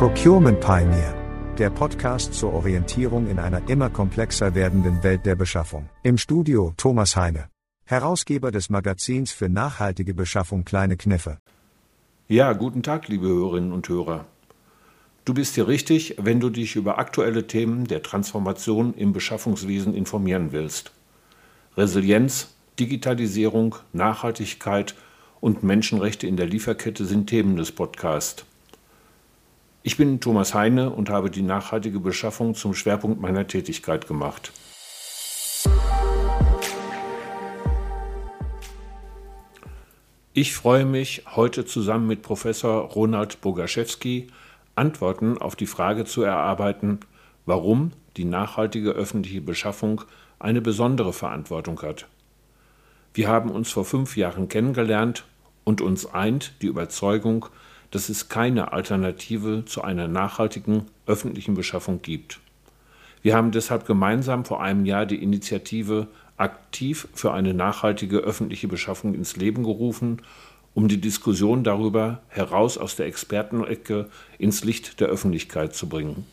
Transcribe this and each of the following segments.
Procurement Pioneer. Der Podcast zur Orientierung in einer immer komplexer werdenden Welt der Beschaffung. Im Studio Thomas Heine. Herausgeber des Magazins für nachhaltige Beschaffung Kleine Kniffe. Ja, guten Tag, liebe Hörerinnen und Hörer. Du bist hier richtig, wenn du dich über aktuelle Themen der Transformation im Beschaffungswesen informieren willst. Resilienz, Digitalisierung, Nachhaltigkeit und Menschenrechte in der Lieferkette sind Themen des Podcasts. Ich bin Thomas Heine und habe die nachhaltige Beschaffung zum Schwerpunkt meiner Tätigkeit gemacht. Ich freue mich, heute zusammen mit Professor Ronald Bogaschewski Antworten auf die Frage zu erarbeiten, warum die nachhaltige öffentliche Beschaffung eine besondere Verantwortung hat. Wir haben uns vor fünf Jahren kennengelernt und uns eint die Überzeugung, dass es keine Alternative zu einer nachhaltigen öffentlichen Beschaffung gibt. Wir haben deshalb gemeinsam vor einem Jahr die Initiative aktiv für eine nachhaltige öffentliche Beschaffung ins Leben gerufen, um die Diskussion darüber heraus aus der Expertenecke ins Licht der Öffentlichkeit zu bringen.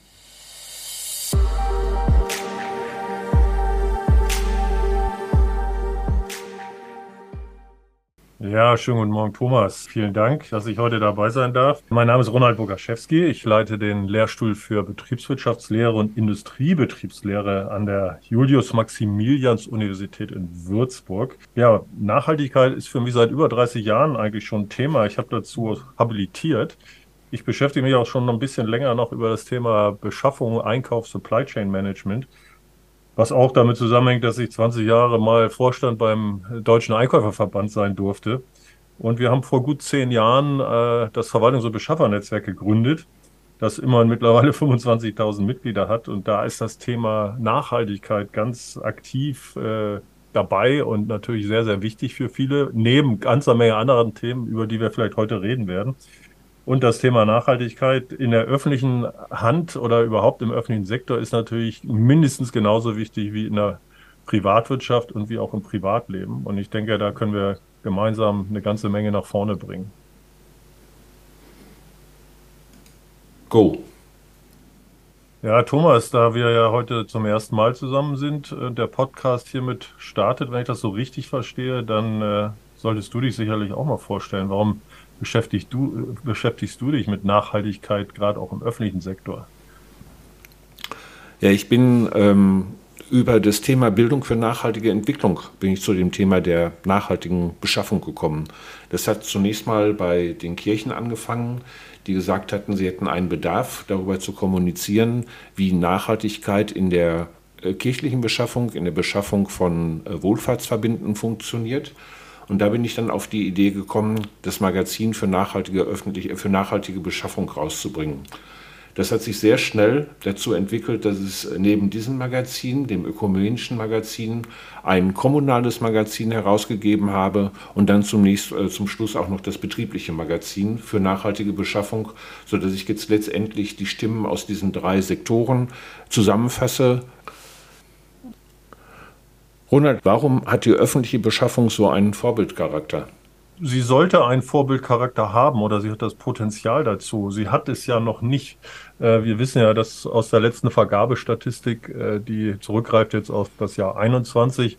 Ja, schönen guten Morgen, Thomas. Vielen Dank, dass ich heute dabei sein darf. Mein Name ist Ronald Bogaschewski. Ich leite den Lehrstuhl für Betriebswirtschaftslehre und Industriebetriebslehre an der Julius-Maximilians-Universität in Würzburg. Ja, Nachhaltigkeit ist für mich seit über 30 Jahren eigentlich schon ein Thema. Ich habe dazu habilitiert. Ich beschäftige mich auch schon ein bisschen länger noch über das Thema Beschaffung, Einkauf, Supply Chain Management. Was auch damit zusammenhängt, dass ich 20 Jahre mal Vorstand beim Deutschen Einkäuferverband sein durfte. Und wir haben vor gut zehn Jahren äh, das Verwaltungs- und Beschaffernetzwerk gegründet, das immerhin mittlerweile 25.000 Mitglieder hat. Und da ist das Thema Nachhaltigkeit ganz aktiv äh, dabei und natürlich sehr, sehr wichtig für viele, neben ganzer Menge anderen Themen, über die wir vielleicht heute reden werden. Und das Thema Nachhaltigkeit in der öffentlichen Hand oder überhaupt im öffentlichen Sektor ist natürlich mindestens genauso wichtig wie in der Privatwirtschaft und wie auch im Privatleben. Und ich denke, da können wir gemeinsam eine ganze Menge nach vorne bringen. Go. Ja, Thomas, da wir ja heute zum ersten Mal zusammen sind, äh, der Podcast hiermit startet, wenn ich das so richtig verstehe, dann äh, solltest du dich sicherlich auch mal vorstellen. Warum beschäftigst du, beschäftigst du dich mit Nachhaltigkeit, gerade auch im öffentlichen Sektor? Ja, ich bin ähm, über das Thema Bildung für nachhaltige Entwicklung bin ich zu dem Thema der nachhaltigen Beschaffung gekommen. Das hat zunächst mal bei den Kirchen angefangen, die gesagt hatten, sie hätten einen Bedarf, darüber zu kommunizieren, wie Nachhaltigkeit in der äh, kirchlichen Beschaffung, in der Beschaffung von äh, Wohlfahrtsverbinden funktioniert. Und da bin ich dann auf die Idee gekommen, das Magazin für nachhaltige, öffentliche, für nachhaltige Beschaffung rauszubringen. Das hat sich sehr schnell dazu entwickelt, dass es neben diesem Magazin, dem ökumenischen Magazin, ein kommunales Magazin herausgegeben habe und dann zunächst, äh, zum Schluss auch noch das betriebliche Magazin für nachhaltige Beschaffung, sodass ich jetzt letztendlich die Stimmen aus diesen drei Sektoren zusammenfasse Ronald, warum hat die öffentliche Beschaffung so einen Vorbildcharakter? Sie sollte einen Vorbildcharakter haben oder sie hat das Potenzial dazu. Sie hat es ja noch nicht. Äh, wir wissen ja, dass aus der letzten Vergabestatistik, äh, die zurückgreift jetzt auf das Jahr 21,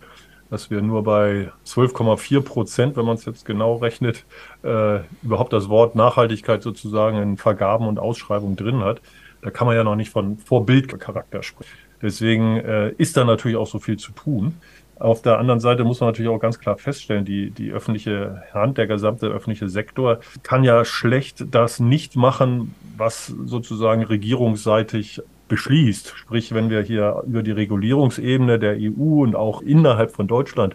dass wir nur bei 12,4 Prozent, wenn man es jetzt genau rechnet, äh, überhaupt das Wort Nachhaltigkeit sozusagen in Vergaben und Ausschreibungen drin hat. Da kann man ja noch nicht von Vorbildcharakter sprechen. Deswegen ist da natürlich auch so viel zu tun. Auf der anderen Seite muss man natürlich auch ganz klar feststellen, die, die öffentliche Hand, der gesamte öffentliche Sektor kann ja schlecht das nicht machen, was sozusagen regierungsseitig beschließt. Sprich, wenn wir hier über die Regulierungsebene der EU und auch innerhalb von Deutschland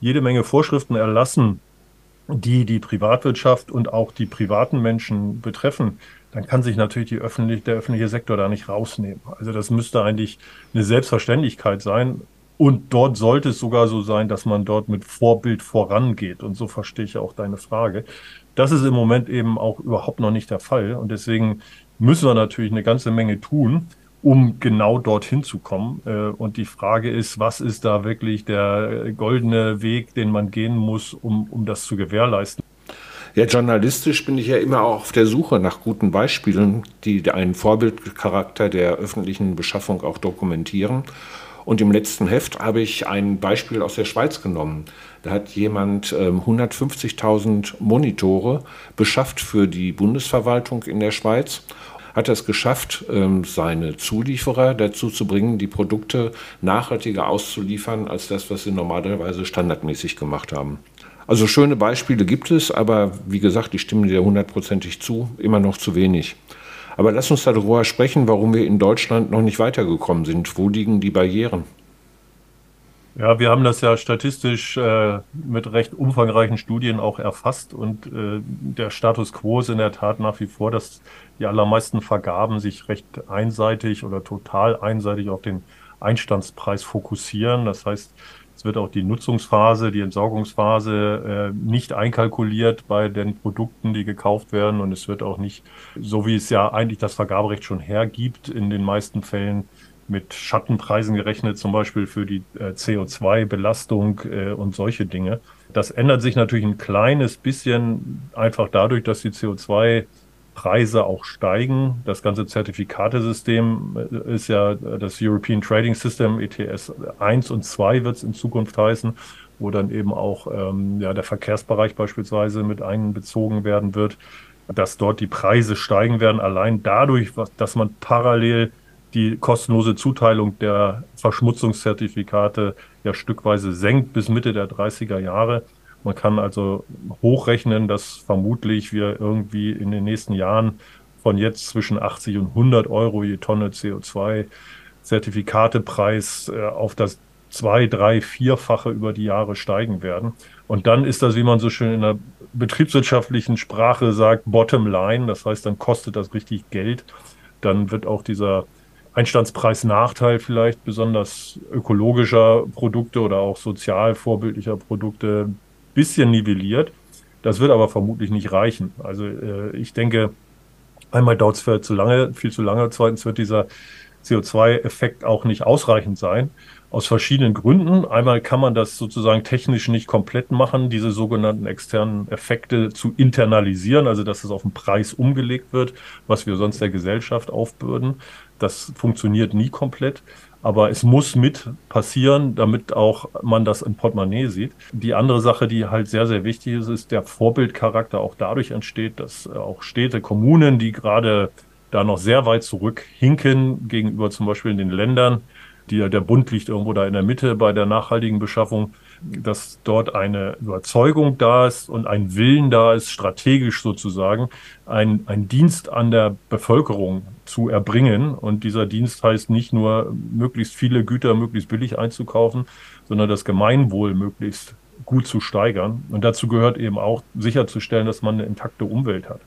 jede Menge Vorschriften erlassen, die die Privatwirtschaft und auch die privaten Menschen betreffen, dann kann sich natürlich die öffentlich, der öffentliche Sektor da nicht rausnehmen. Also das müsste eigentlich eine Selbstverständlichkeit sein. Und dort sollte es sogar so sein, dass man dort mit Vorbild vorangeht. Und so verstehe ich auch deine Frage. Das ist im Moment eben auch überhaupt noch nicht der Fall. Und deswegen müssen wir natürlich eine ganze Menge tun, um genau dorthin zu kommen. Äh, und die Frage ist, was ist da wirklich der goldene Weg, den man gehen muss, um, um das zu gewährleisten? Ja, journalistisch bin ich ja immer auch auf der Suche nach guten Beispielen, die einen Vorbildcharakter der öffentlichen Beschaffung auch dokumentieren. Und im letzten Heft habe ich ein Beispiel aus der Schweiz genommen. Da hat jemand äh, 150.000 Monitore beschafft für die Bundesverwaltung in der Schweiz hat es geschafft, ähm, seine Zulieferer dazu zu bringen, die Produkte nachhaltiger auszuliefern als das, was sie normalerweise standardmäßig gemacht haben. Also schöne Beispiele gibt es, aber wie gesagt, ich stimme dir hundertprozentig zu, immer noch zu wenig. Aber lass uns darüber sprechen, warum wir in Deutschland noch nicht weitergekommen sind. Wo liegen die Barrieren? Ja, wir haben das ja statistisch äh, mit recht umfangreichen Studien auch erfasst und äh, der Status quo ist in der Tat nach wie vor, dass die allermeisten Vergaben sich recht einseitig oder total einseitig auf den Einstandspreis fokussieren. Das heißt, es wird auch die Nutzungsphase, die Entsorgungsphase äh, nicht einkalkuliert bei den Produkten, die gekauft werden. Und es wird auch nicht, so wie es ja eigentlich das Vergaberecht schon hergibt, in den meisten Fällen mit Schattenpreisen gerechnet, zum Beispiel für die äh, CO2-Belastung äh, und solche Dinge. Das ändert sich natürlich ein kleines bisschen einfach dadurch, dass die CO2-Preise auch steigen. Das ganze Zertifikatesystem äh, ist ja das European Trading System, ETS 1 und 2 wird es in Zukunft heißen, wo dann eben auch ähm, ja, der Verkehrsbereich beispielsweise mit einbezogen werden wird, dass dort die Preise steigen werden, allein dadurch, dass man parallel die kostenlose Zuteilung der Verschmutzungszertifikate ja stückweise senkt bis Mitte der 30er Jahre. Man kann also hochrechnen, dass vermutlich wir irgendwie in den nächsten Jahren von jetzt zwischen 80 und 100 Euro je Tonne CO2 Zertifikatepreis äh, auf das zwei, drei, vierfache über die Jahre steigen werden. Und dann ist das, wie man so schön in der betriebswirtschaftlichen Sprache sagt, Bottom Line. Das heißt, dann kostet das richtig Geld. Dann wird auch dieser Einstandspreis-Nachteil vielleicht besonders ökologischer Produkte oder auch sozial vorbildlicher Produkte bisschen nivelliert. Das wird aber vermutlich nicht reichen. Also äh, ich denke, einmal dauert es zu lange, viel zu lange, zweitens wird dieser CO2-Effekt auch nicht ausreichend sein. Aus verschiedenen Gründen. Einmal kann man das sozusagen technisch nicht komplett machen, diese sogenannten externen Effekte zu internalisieren, also dass es auf den Preis umgelegt wird, was wir sonst der Gesellschaft aufbürden. Das funktioniert nie komplett, aber es muss mit passieren, damit auch man das im Portemonnaie sieht. Die andere Sache, die halt sehr, sehr wichtig ist, ist der Vorbildcharakter auch dadurch entsteht, dass auch Städte, Kommunen, die gerade da noch sehr weit zurückhinken gegenüber zum Beispiel in den Ländern, die, der Bund liegt irgendwo da in der Mitte bei der nachhaltigen Beschaffung, dass dort eine Überzeugung da ist und ein Willen da ist, strategisch sozusagen ein, ein Dienst an der Bevölkerung zu erbringen. Und dieser Dienst heißt nicht nur, möglichst viele Güter möglichst billig einzukaufen, sondern das Gemeinwohl möglichst gut zu steigern. Und dazu gehört eben auch sicherzustellen, dass man eine intakte Umwelt hat.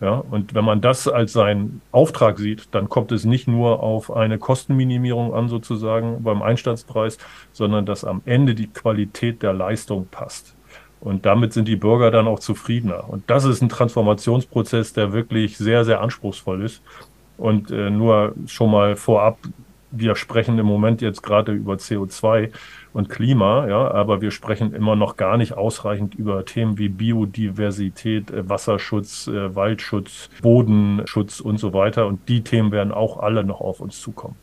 Ja, und wenn man das als seinen Auftrag sieht, dann kommt es nicht nur auf eine Kostenminimierung an, sozusagen beim Einstandspreis, sondern dass am Ende die Qualität der Leistung passt. Und damit sind die Bürger dann auch zufriedener. Und das ist ein Transformationsprozess, der wirklich sehr, sehr anspruchsvoll ist. Und äh, nur schon mal vorab, wir sprechen im Moment jetzt gerade über CO2 und Klima, ja, aber wir sprechen immer noch gar nicht ausreichend über Themen wie Biodiversität, äh, Wasserschutz, äh, Waldschutz, Bodenschutz und so weiter. Und die Themen werden auch alle noch auf uns zukommen.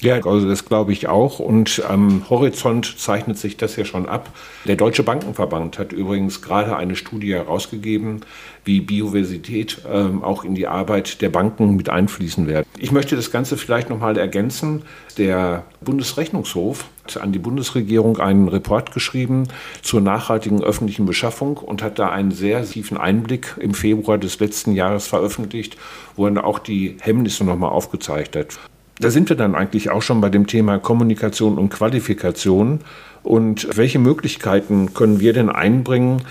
Ja, also das glaube ich auch. Und am Horizont zeichnet sich das ja schon ab. Der Deutsche Bankenverband hat übrigens gerade eine Studie herausgegeben, wie Biodiversität ähm, auch in die Arbeit der Banken mit einfließen wird. Ich möchte das Ganze vielleicht nochmal ergänzen. Der Bundesrechnungshof hat an die Bundesregierung einen Report geschrieben zur nachhaltigen öffentlichen Beschaffung und hat da einen sehr tiefen Einblick im Februar des letzten Jahres veröffentlicht, wo er auch die Hemmnisse nochmal aufgezeigt hat. Da sind wir dann eigentlich auch schon bei dem Thema Kommunikation und Qualifikation. Und welche Möglichkeiten können wir denn einbringen?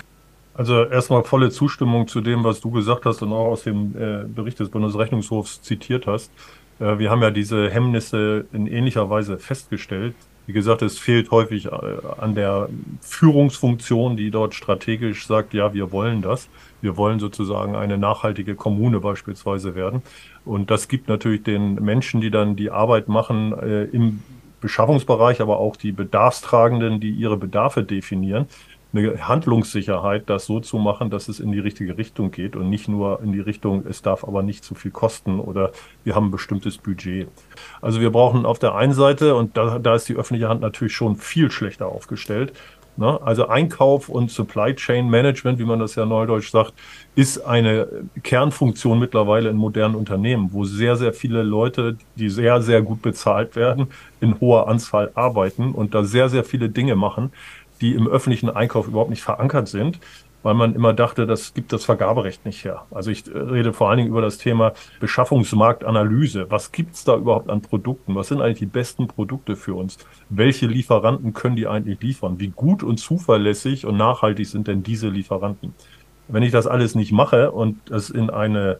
Also erstmal volle Zustimmung zu dem, was du gesagt hast und auch aus dem äh, Bericht des Bundesrechnungshofs zitiert hast. Äh, wir haben ja diese Hemmnisse in ähnlicher Weise festgestellt. Wie gesagt, es fehlt häufig äh, an der Führungsfunktion, die dort strategisch sagt, ja, wir wollen das. Wir wollen sozusagen eine nachhaltige Kommune beispielsweise werden. Und das gibt natürlich den Menschen, die dann die Arbeit machen äh, im Beschaffungsbereich, aber auch die Bedarfstragenden, die ihre Bedarfe definieren, eine Handlungssicherheit, das so zu machen, dass es in die richtige Richtung geht und nicht nur in die Richtung, es darf aber nicht zu viel kosten oder wir haben ein bestimmtes Budget. Also wir brauchen auf der einen Seite, und da, da ist die öffentliche Hand natürlich schon viel schlechter aufgestellt, Ne? Also Einkauf und Supply Chain Management, wie man das ja neudeutsch sagt, ist eine Kernfunktion mittlerweile in modernen Unternehmen, wo sehr, sehr viele Leute, die sehr, sehr gut bezahlt werden, in hoher Anzahl arbeiten und da sehr, sehr viele Dinge machen, die im öffentlichen Einkauf überhaupt nicht verankert sind weil man immer dachte, das gibt das Vergaberecht nicht her. Also ich rede vor allen Dingen über das Thema Beschaffungsmarktanalyse. Was gibt's da überhaupt an Produkten? Was sind eigentlich die besten Produkte für uns? Welche Lieferanten können die eigentlich liefern? Wie gut und zuverlässig und nachhaltig sind denn diese Lieferanten? Wenn ich das alles nicht mache und es in eine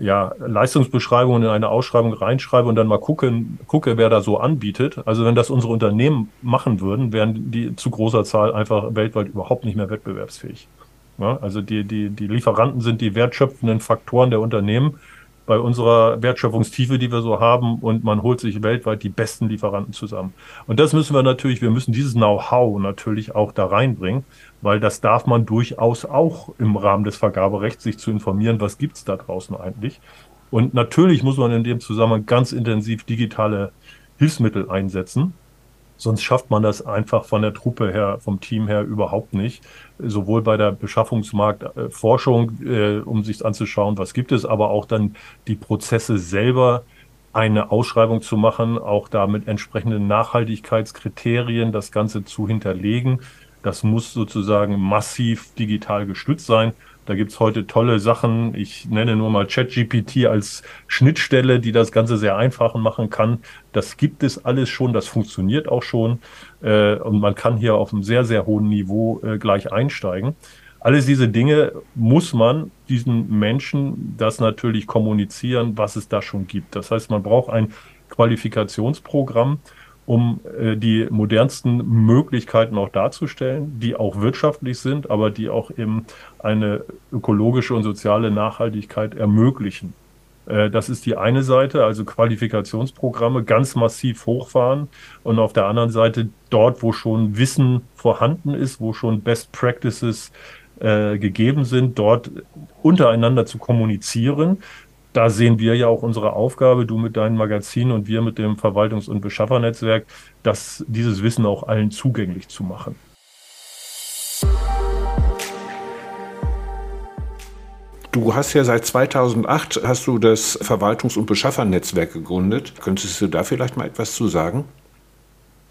ja, Leistungsbeschreibung in eine Ausschreibung reinschreibe und dann mal gucken, gucke, wer da so anbietet. Also wenn das unsere Unternehmen machen würden, wären die zu großer Zahl einfach weltweit überhaupt nicht mehr wettbewerbsfähig. Ja, also die, die, die Lieferanten sind die wertschöpfenden Faktoren der Unternehmen bei unserer Wertschöpfungstiefe, die wir so haben, und man holt sich weltweit die besten Lieferanten zusammen. Und das müssen wir natürlich, wir müssen dieses Know-how natürlich auch da reinbringen, weil das darf man durchaus auch im Rahmen des Vergaberechts sich zu informieren, was gibt's da draußen eigentlich. Und natürlich muss man in dem Zusammenhang ganz intensiv digitale Hilfsmittel einsetzen. Sonst schafft man das einfach von der Truppe her, vom Team her überhaupt nicht. Sowohl bei der Beschaffungsmarktforschung, äh, um sich anzuschauen, was gibt es, aber auch dann die Prozesse selber, eine Ausschreibung zu machen, auch da mit entsprechenden Nachhaltigkeitskriterien das Ganze zu hinterlegen. Das muss sozusagen massiv digital gestützt sein. Da gibt's heute tolle Sachen. Ich nenne nur mal ChatGPT als Schnittstelle, die das Ganze sehr einfach machen kann. Das gibt es alles schon, das funktioniert auch schon. Äh, und man kann hier auf einem sehr, sehr hohen Niveau äh, gleich einsteigen. Alles diese Dinge muss man diesen Menschen das natürlich kommunizieren, was es da schon gibt. Das heißt, man braucht ein Qualifikationsprogramm, um äh, die modernsten Möglichkeiten auch darzustellen, die auch wirtschaftlich sind, aber die auch eben eine ökologische und soziale Nachhaltigkeit ermöglichen. Äh, das ist die eine Seite, also Qualifikationsprogramme ganz massiv hochfahren und auf der anderen Seite dort, wo schon Wissen vorhanden ist, wo schon Best Practices äh, gegeben sind, dort untereinander zu kommunizieren, da sehen wir ja auch unsere Aufgabe, du mit deinem Magazin und wir mit dem Verwaltungs- und Beschaffernetzwerk, dass dieses Wissen auch allen zugänglich zu machen. Du hast ja seit 2008 hast du das Verwaltungs- und Beschaffernetzwerk gegründet. Könntest du da vielleicht mal etwas zu sagen?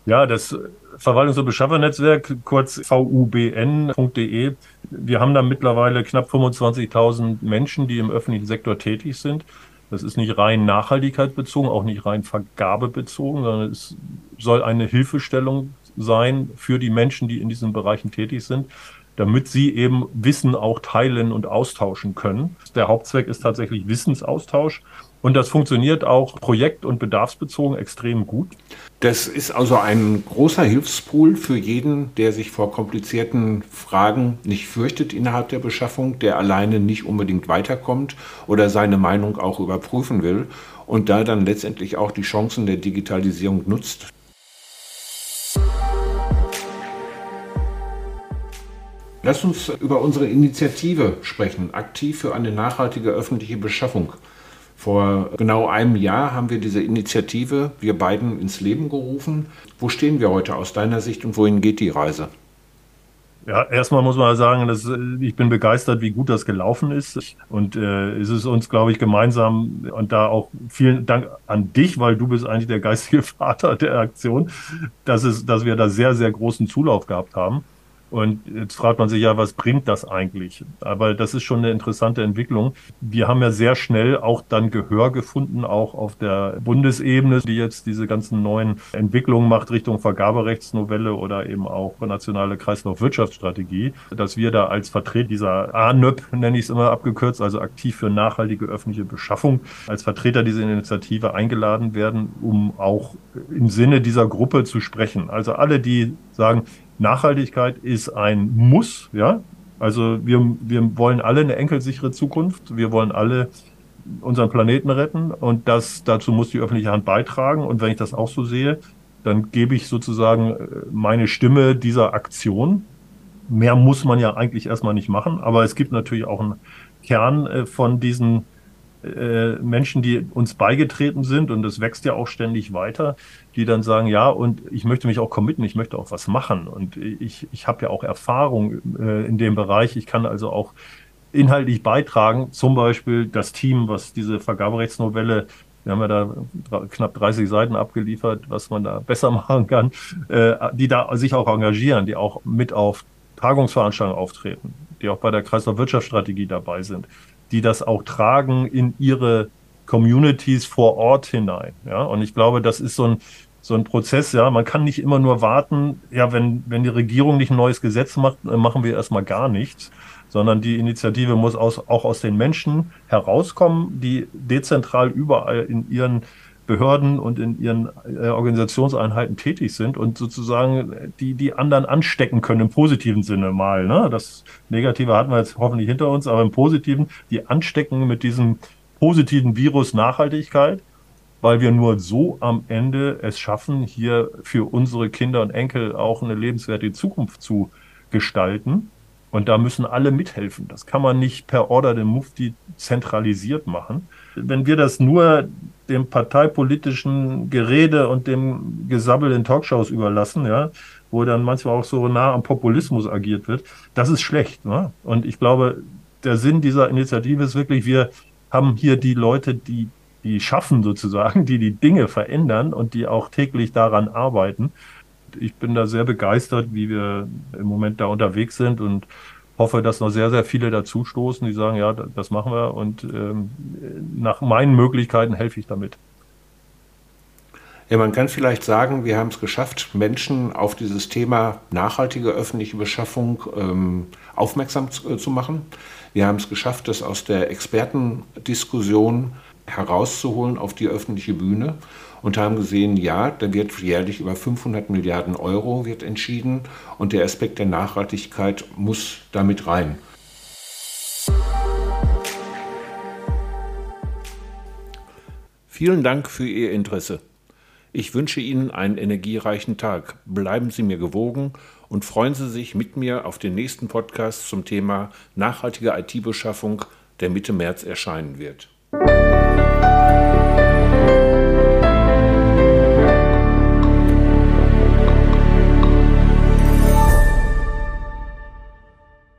Ja, das Verwaltungs- und Beschaffernetzwerk, kurz vubn.de. Wir haben da mittlerweile knapp 25.000 Menschen, die im öffentlichen Sektor tätig sind. Das ist nicht rein nachhaltigkeitsbezogen, auch nicht rein vergabebezogen, sondern es soll eine Hilfestellung sein für die Menschen, die in diesen Bereichen tätig sind, damit sie eben Wissen auch teilen und austauschen können. Der Hauptzweck ist tatsächlich Wissensaustausch und das funktioniert auch projekt- und bedarfsbezogen extrem gut. Das ist also ein großer Hilfspool für jeden, der sich vor komplizierten Fragen nicht fürchtet innerhalb der Beschaffung, der alleine nicht unbedingt weiterkommt oder seine Meinung auch überprüfen will und da dann letztendlich auch die Chancen der Digitalisierung nutzt. Lass uns über unsere Initiative sprechen, aktiv für eine nachhaltige öffentliche Beschaffung. Vor genau einem Jahr haben wir diese Initiative, wir beiden, ins Leben gerufen. Wo stehen wir heute aus deiner Sicht und wohin geht die Reise? Ja, erstmal muss man sagen, dass ich bin begeistert, wie gut das gelaufen ist. Und äh, es ist uns, glaube ich, gemeinsam und da auch vielen Dank an dich, weil du bist eigentlich der geistige Vater der Aktion, dass es, dass wir da sehr, sehr großen Zulauf gehabt haben. Und jetzt fragt man sich ja, was bringt das eigentlich? Aber das ist schon eine interessante Entwicklung. Wir haben ja sehr schnell auch dann Gehör gefunden, auch auf der Bundesebene, die jetzt diese ganzen neuen Entwicklungen macht Richtung Vergaberechtsnovelle oder eben auch nationale Kreislaufwirtschaftsstrategie, dass wir da als Vertreter dieser ANÖP, nenne ich es immer abgekürzt, also aktiv für nachhaltige öffentliche Beschaffung, als Vertreter dieser Initiative eingeladen werden, um auch im Sinne dieser Gruppe zu sprechen. Also alle, die sagen, Nachhaltigkeit ist ein Muss, ja. Also wir, wir wollen alle eine enkelsichere Zukunft. Wir wollen alle unseren Planeten retten und das, dazu muss die öffentliche Hand beitragen. Und wenn ich das auch so sehe, dann gebe ich sozusagen äh, meine Stimme dieser Aktion mehr muss man ja eigentlich erstmal nicht machen, aber es gibt natürlich auch einen Kern äh, von diesen Menschen, die uns beigetreten sind und es wächst ja auch ständig weiter, die dann sagen, ja, und ich möchte mich auch committen, ich möchte auch was machen. Und ich, ich habe ja auch Erfahrung äh, in dem Bereich, ich kann also auch inhaltlich beitragen, zum Beispiel das Team, was diese Vergaberechtsnovelle wir haben ja da knapp 30 Seiten abgeliefert, was man da besser machen kann, äh, die da sich auch engagieren, die auch mit auf Tagungsveranstaltungen auftreten, die auch bei der Kreislaufwirtschaftsstrategie dabei sind, die das auch tragen in ihre Communities vor Ort hinein. Ja, und ich glaube, das ist so ein, so ein Prozess, ja, man kann nicht immer nur warten, ja, wenn, wenn die Regierung nicht ein neues Gesetz macht, machen wir erstmal gar nichts, sondern die Initiative muss aus, auch aus den Menschen herauskommen, die dezentral überall in ihren Behörden und in ihren äh, Organisationseinheiten tätig sind und sozusagen die, die anderen anstecken können im positiven Sinne mal. Ne? Das Negative hatten wir jetzt hoffentlich hinter uns, aber im Positiven, die anstecken mit diesem positiven Virus Nachhaltigkeit, weil wir nur so am Ende es schaffen, hier für unsere Kinder und Enkel auch eine lebenswerte Zukunft zu gestalten. Und da müssen alle mithelfen. Das kann man nicht per Order dem Mufti zentralisiert machen. Wenn wir das nur dem parteipolitischen Gerede und dem Gesabbel in Talkshows überlassen, ja, wo dann manchmal auch so nah am Populismus agiert wird, das ist schlecht. Ne? Und ich glaube, der Sinn dieser Initiative ist wirklich, wir haben hier die Leute, die die schaffen sozusagen, die die Dinge verändern und die auch täglich daran arbeiten ich bin da sehr begeistert, wie wir im Moment da unterwegs sind und hoffe, dass noch sehr, sehr viele dazustoßen, die sagen, ja, das machen wir und ähm, nach meinen Möglichkeiten helfe ich damit. Ja, man kann vielleicht sagen, wir haben es geschafft, Menschen auf dieses Thema nachhaltige öffentliche Beschaffung ähm, aufmerksam zu, äh, zu, machen. Wir haben es geschafft, das aus der Expertendiskussion herauszuholen auf die öffentliche Bühne und haben gesehen, ja, da wird jährlich über 500 Milliarden Euro wird entschieden und der Aspekt der Nachhaltigkeit muss damit rein. Vielen Dank für Ihr Interesse. Ich wünsche Ihnen einen energiereichen Tag. Bleiben Sie mir gewogen und freuen Sie sich mit mir auf den nächsten Podcast zum Thema nachhaltige IT-Beschaffung, der Mitte März erscheinen wird.